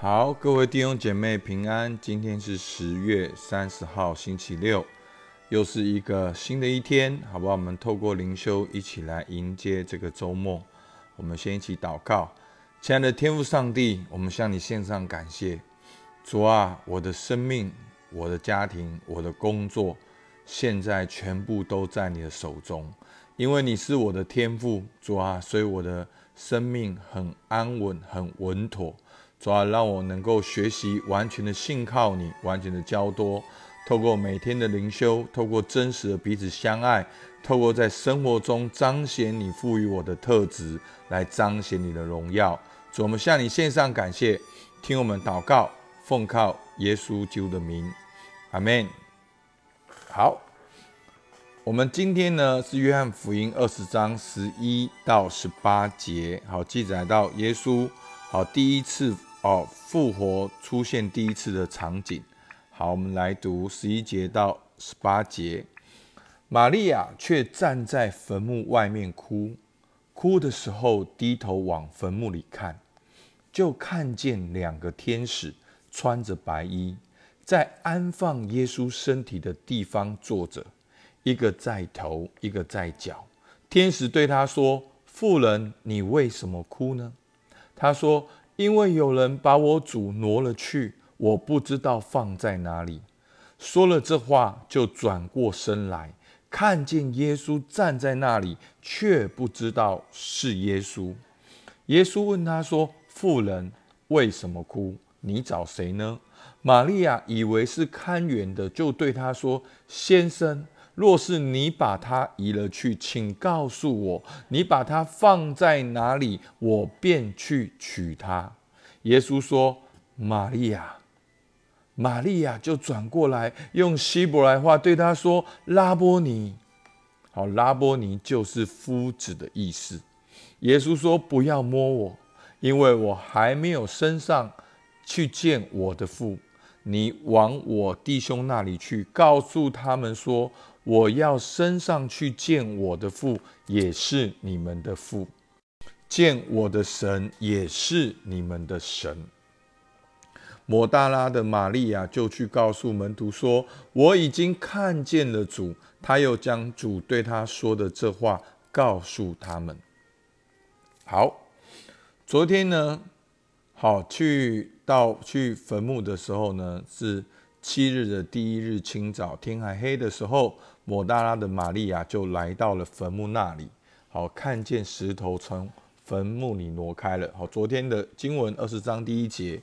好，各位弟兄姐妹平安。今天是十月三十号，星期六，又是一个新的一天，好不好？我们透过灵修一起来迎接这个周末。我们先一起祷告，亲爱的天父上帝，我们向你献上感谢。主啊，我的生命、我的家庭、我的工作，现在全部都在你的手中，因为你是我的天赋。主啊，所以我的生命很安稳、很稳妥。主要让我能够学习完全的信靠你，完全的交多。透过每天的灵修，透过真实的彼此相爱，透过在生活中彰显你赋予我的特质，来彰显你的荣耀。主，我们向你献上感谢，听我们祷告，奉靠耶稣基督的名，阿门。好，我们今天呢是约翰福音二十章十一到十八节，好记载到耶稣好第一次。哦，复活出现第一次的场景。好，我们来读十一节到十八节。玛利亚却站在坟墓外面哭，哭的时候低头往坟墓里看，就看见两个天使穿着白衣，在安放耶稣身体的地方坐着，一个在头，一个在脚。天使对他说：“妇人，你为什么哭呢？”他说。因为有人把我主挪了去，我不知道放在哪里。说了这话，就转过身来，看见耶稣站在那里，却不知道是耶稣。耶稣问他说：“妇人，为什么哭？你找谁呢？”玛利亚以为是看园的，就对他说：“先生。”若是你把它移了去，请告诉我，你把它放在哪里，我便去取它。耶稣说：“玛利亚，玛利亚就转过来，用希伯来话对他说：‘拉波尼。’好，拉波尼就是夫子的意思。耶稣说：‘不要摸我，因为我还没有升上去见我的父。你往我弟兄那里去，告诉他们说。’我要升上去见我的父，也是你们的父；见我的神，也是你们的神。抹大拉的玛利亚就去告诉门徒说：“我已经看见了主。”他又将主对他说的这话告诉他们。好，昨天呢，好去到去坟墓的时候呢，是七日的第一日清早，天还黑的时候。抹大拉的玛利亚就来到了坟墓那里，好看见石头从坟墓里挪开了。好，昨天的经文二十章第一节，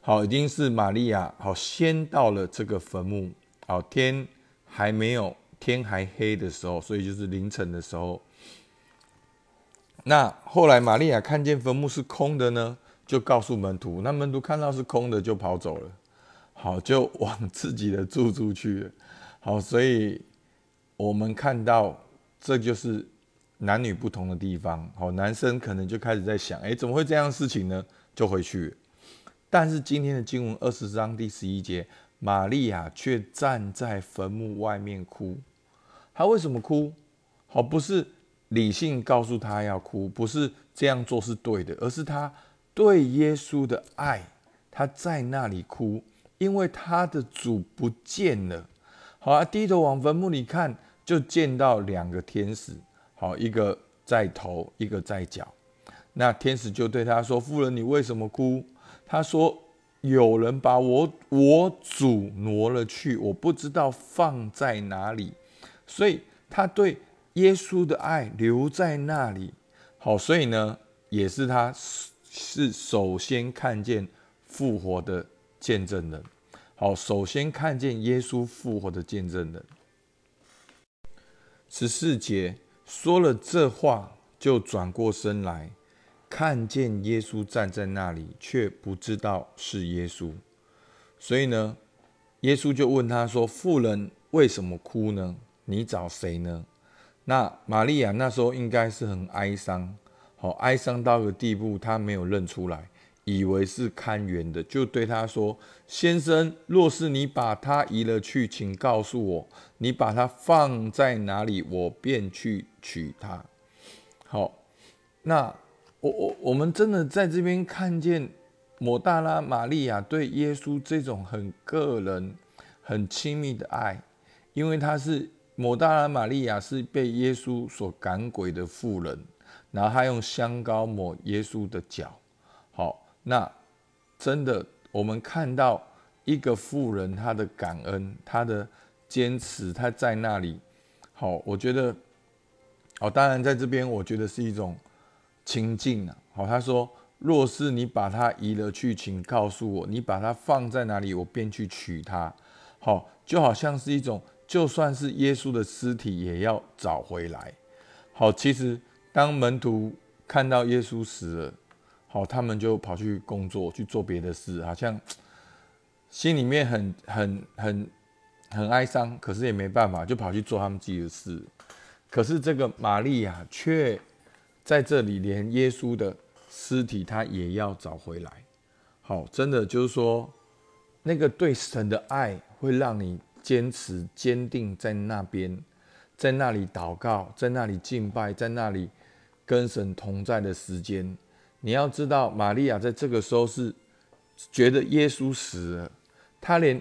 好，已经是玛利亚好先到了这个坟墓，好天还没有天还黑的时候，所以就是凌晨的时候。那后来玛利亚看见坟墓是空的呢，就告诉门徒，那门徒看到是空的就跑走了，好就往自己的住处去了。好，所以。我们看到，这就是男女不同的地方。好，男生可能就开始在想：哎，怎么会这样事情呢？就回去。但是今天的经文二十章第十一节，玛利亚却站在坟墓外面哭。她为什么哭？好，不是理性告诉她要哭，不是这样做是对的，而是她对耶稣的爱，她在那里哭，因为她的主不见了。好啊，低头往坟墓里看。就见到两个天使，好，一个在头，一个在脚。那天使就对他说：“夫人，你为什么哭？”他说：“有人把我我主挪了去，我不知道放在哪里。”所以他对耶稣的爱留在那里。好，所以呢，也是他是首先看见复活的见证人。好，首先看见耶稣复活的见证人。十四节说了这话，就转过身来，看见耶稣站在那里，却不知道是耶稣。所以呢，耶稣就问他说：“妇人为什么哭呢？你找谁呢？”那玛利亚那时候应该是很哀伤，好哀伤到个地步，她没有认出来。以为是看园的，就对他说：“先生，若是你把它移了去，请告诉我，你把它放在哪里，我便去取它。”好，那我我我们真的在这边看见抹大拉玛利亚对耶稣这种很个人、很亲密的爱，因为她是抹大拉玛利亚是被耶稣所赶鬼的妇人，然后她用香膏抹耶稣的脚。好，那真的我们看到一个富人他的感恩，他的坚持，他在那里。好，我觉得，好，当然在这边，我觉得是一种亲近啊。好，他说：“若是你把它移了去，请告诉我，你把它放在哪里，我便去取它。”好，就好像是一种，就算是耶稣的尸体，也要找回来。好，其实当门徒看到耶稣死了，好，他们就跑去工作，去做别的事，好像 心里面很很很。很哀伤，可是也没办法，就跑去做他们自己的事。可是这个玛利亚却在这里，连耶稣的尸体他也要找回来。好，真的就是说，那个对神的爱会让你坚持坚定在那边，在那里祷告，在那里敬拜，在那里跟神同在的时间。你要知道，玛利亚在这个时候是觉得耶稣死了，他连。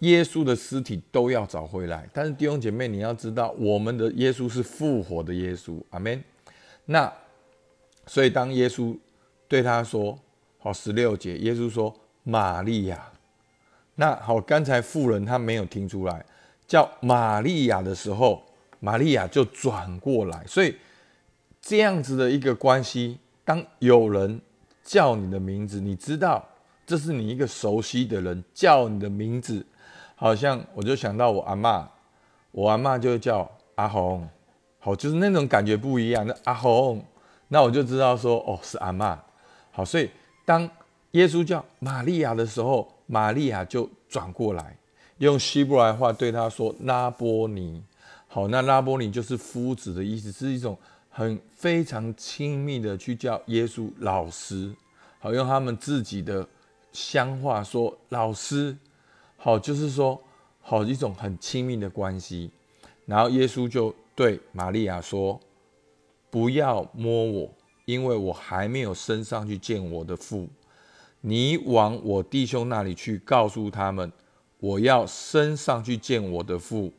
耶稣的尸体都要找回来，但是弟兄姐妹，你要知道，我们的耶稣是复活的耶稣，阿门。那所以当耶稣对他说：“好，十六节，耶稣说玛利亚。”那好，刚才妇人他没有听出来叫玛利亚的时候，玛利亚就转过来。所以这样子的一个关系，当有人叫你的名字，你知道这是你一个熟悉的人叫你的名字。好像我就想到我阿妈，我阿妈就叫阿红，好，就是那种感觉不一样。那阿红，那我就知道说，哦，是阿妈。好，所以当耶稣叫玛利亚的时候，玛利亚就转过来，用希伯来话对他说拉波尼。好，那拉波尼就是夫子的意思，是一种很非常亲密的去叫耶稣老师。好，用他们自己的乡话说老师。好，就是说，好一种很亲密的关系。然后耶稣就对玛利亚说：“不要摸我，因为我还没有升上去见我的父。你往我弟兄那里去，告诉他们，我要升上去见我的父，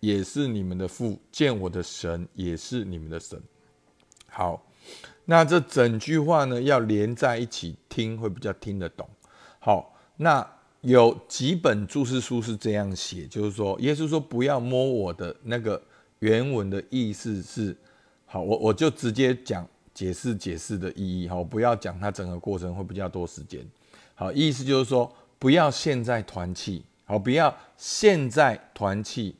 也是你们的父；见我的神，也是你们的神。”好，那这整句话呢，要连在一起听，会比较听得懂。好，那。有几本注释书是这样写，就是说，耶稣说不要摸我的那个原文的意思是，好，我我就直接讲解释解释的意义，好，不要讲它整个过程会比较多时间，好，意思就是说不要现在团气，好，不要现在团气，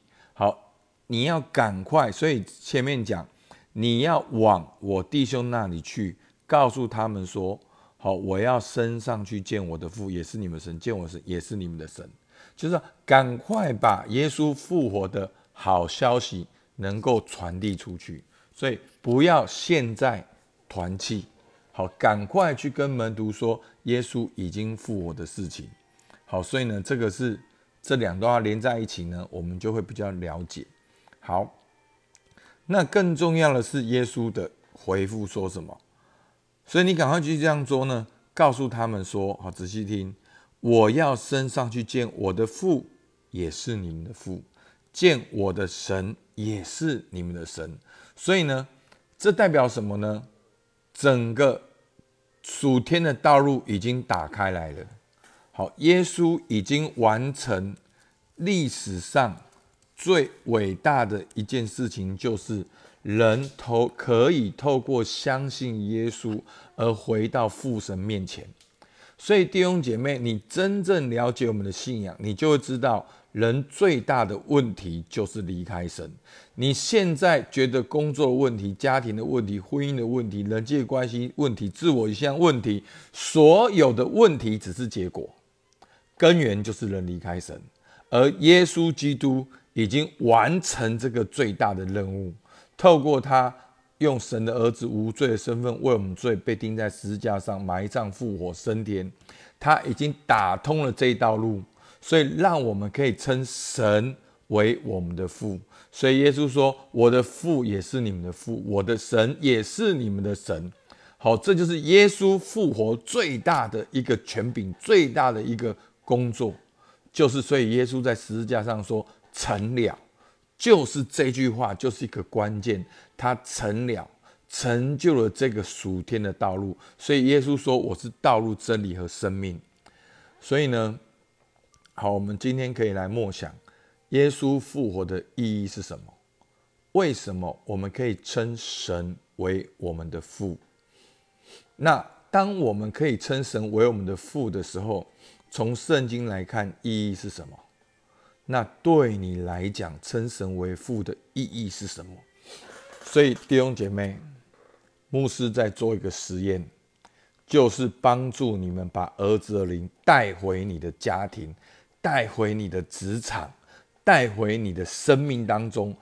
你要赶快，所以前面讲你要往我弟兄那里去，告诉他们说。好，我要升上去见我的父，也是你们神；见我神，也是你们的神。就是赶快把耶稣复活的好消息能够传递出去。所以不要现在团气，好，赶快去跟门徒说耶稣已经复活的事情。好，所以呢，这个是这两段话连在一起呢，我们就会比较了解。好，那更重要的是耶稣的回复说什么？所以你赶快去这样做呢？告诉他们说：“好，仔细听，我要升上去见我的父，也是你们的父；见我的神，也是你们的神。”所以呢，这代表什么呢？整个属天的道路已经打开来了。好，耶稣已经完成历史上最伟大的一件事情，就是。人透可以透过相信耶稣而回到父神面前，所以弟兄姐妹，你真正了解我们的信仰，你就会知道，人最大的问题就是离开神。你现在觉得工作问题、家庭的问题、婚姻的问题、人际关系问题、自我一项问题，所有的问题只是结果，根源就是人离开神，而耶稣基督已经完成这个最大的任务。透过他用神的儿子无罪的身份为我们罪被钉在十字架上埋葬复活升天，他已经打通了这一道路，所以让我们可以称神为我们的父。所以耶稣说：“我的父也是你们的父，我的神也是你们的神。”好，这就是耶稣复活最大的一个权柄，最大的一个工作，就是所以耶稣在十字架上说成了，就是这句话就是一个关键，他成了，成就了这个属天的道路。所以耶稣说我是道路、真理和生命。所以呢，好，我们今天可以来默想耶稣复活的意义是什么？为什么我们可以称神为我们的父？那当我们可以称神为我们的父的时候，从圣经来看，意义是什么？那对你来讲，称神为父的意义是什么？所以弟兄姐妹，牧师在做一个实验，就是帮助你们把儿子的灵带回你的家庭，带回你的职场，带回你的生命当中。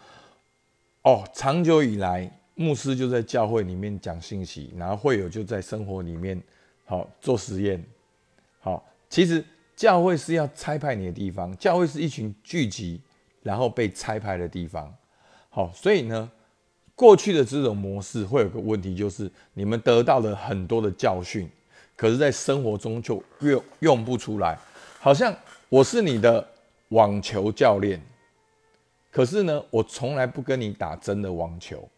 哦，长久以来。牧师就在教会里面讲信息，然后会友就在生活里面好做实验。好，其实教会是要拆派你的地方，教会是一群聚集然后被拆派的地方。好，所以呢，过去的这种模式会有个问题，就是你们得到了很多的教训，可是在生活中就用用不出来。好像我是你的网球教练，可是呢，我从来不跟你打真的网球。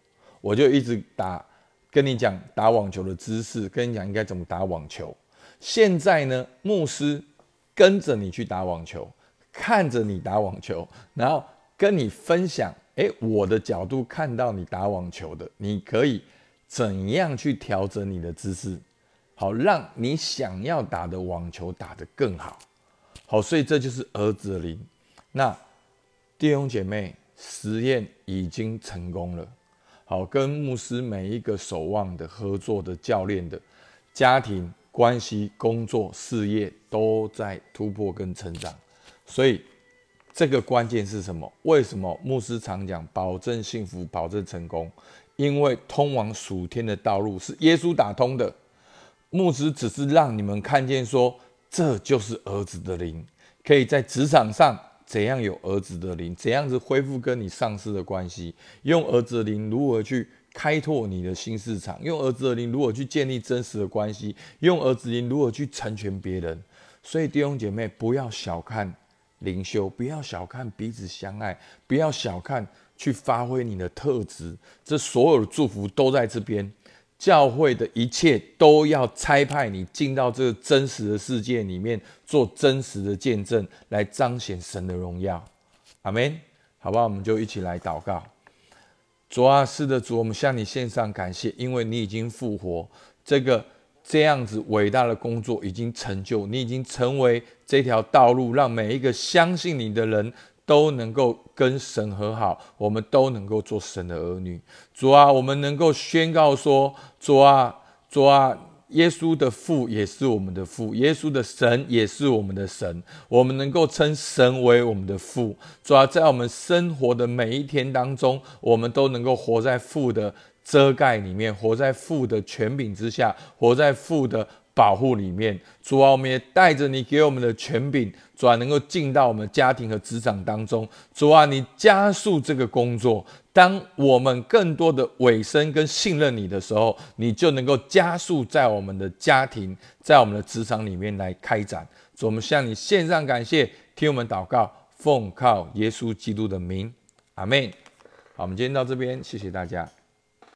我就一直打，跟你讲打网球的姿势，跟你讲应该怎么打网球。现在呢，牧师跟着你去打网球，看着你打网球，然后跟你分享，诶，我的角度看到你打网球的，你可以怎样去调整你的姿势，好让你想要打的网球打得更好。好，所以这就是儿子的灵。那弟兄姐妹，实验已经成功了。好，跟牧师每一个守望的、合作的、教练的，家庭关系、工作、事业都在突破跟成长。所以，这个关键是什么？为什么牧师常讲保证幸福、保证成功？因为通往属天的道路是耶稣打通的。牧师只是让你们看见，说这就是儿子的灵，可以在职场上。怎样有儿子的灵？怎样子恢复跟你上司的关系？用儿子的灵如何去开拓你的新市场？用儿子的灵如何去建立真实的关系？用儿子灵如何去成全别人？所以弟兄姐妹，不要小看灵修，不要小看彼此相爱，不要小看去发挥你的特质。这所有的祝福都在这边。教会的一切都要差派你进到这个真实的世界里面，做真实的见证，来彰显神的荣耀。阿门。好吧，我们就一起来祷告。主啊，是的，主，我们向你献上感谢，因为你已经复活，这个这样子伟大的工作已经成就，你已经成为这条道路，让每一个相信你的人。都能够跟神和好，我们都能够做神的儿女。主啊，我们能够宣告说：主啊，主啊，耶稣的父也是我们的父，耶稣的神也是我们的神。我们能够称神为我们的父。主要，在我们生活的每一天当中，我们都能够活在父的遮盖里面，活在父的权柄之下，活在父的。保护里面，主啊，我们也带着你给我们的权柄，主啊，能够进到我们家庭和职场当中。主啊，你加速这个工作。当我们更多的委身跟信任你的时候，你就能够加速在我们的家庭、在我们的职场里面来开展。主，我们向你献上感谢，听我们祷告，奉靠耶稣基督的名，阿门。好，我们今天到这边，谢谢大家。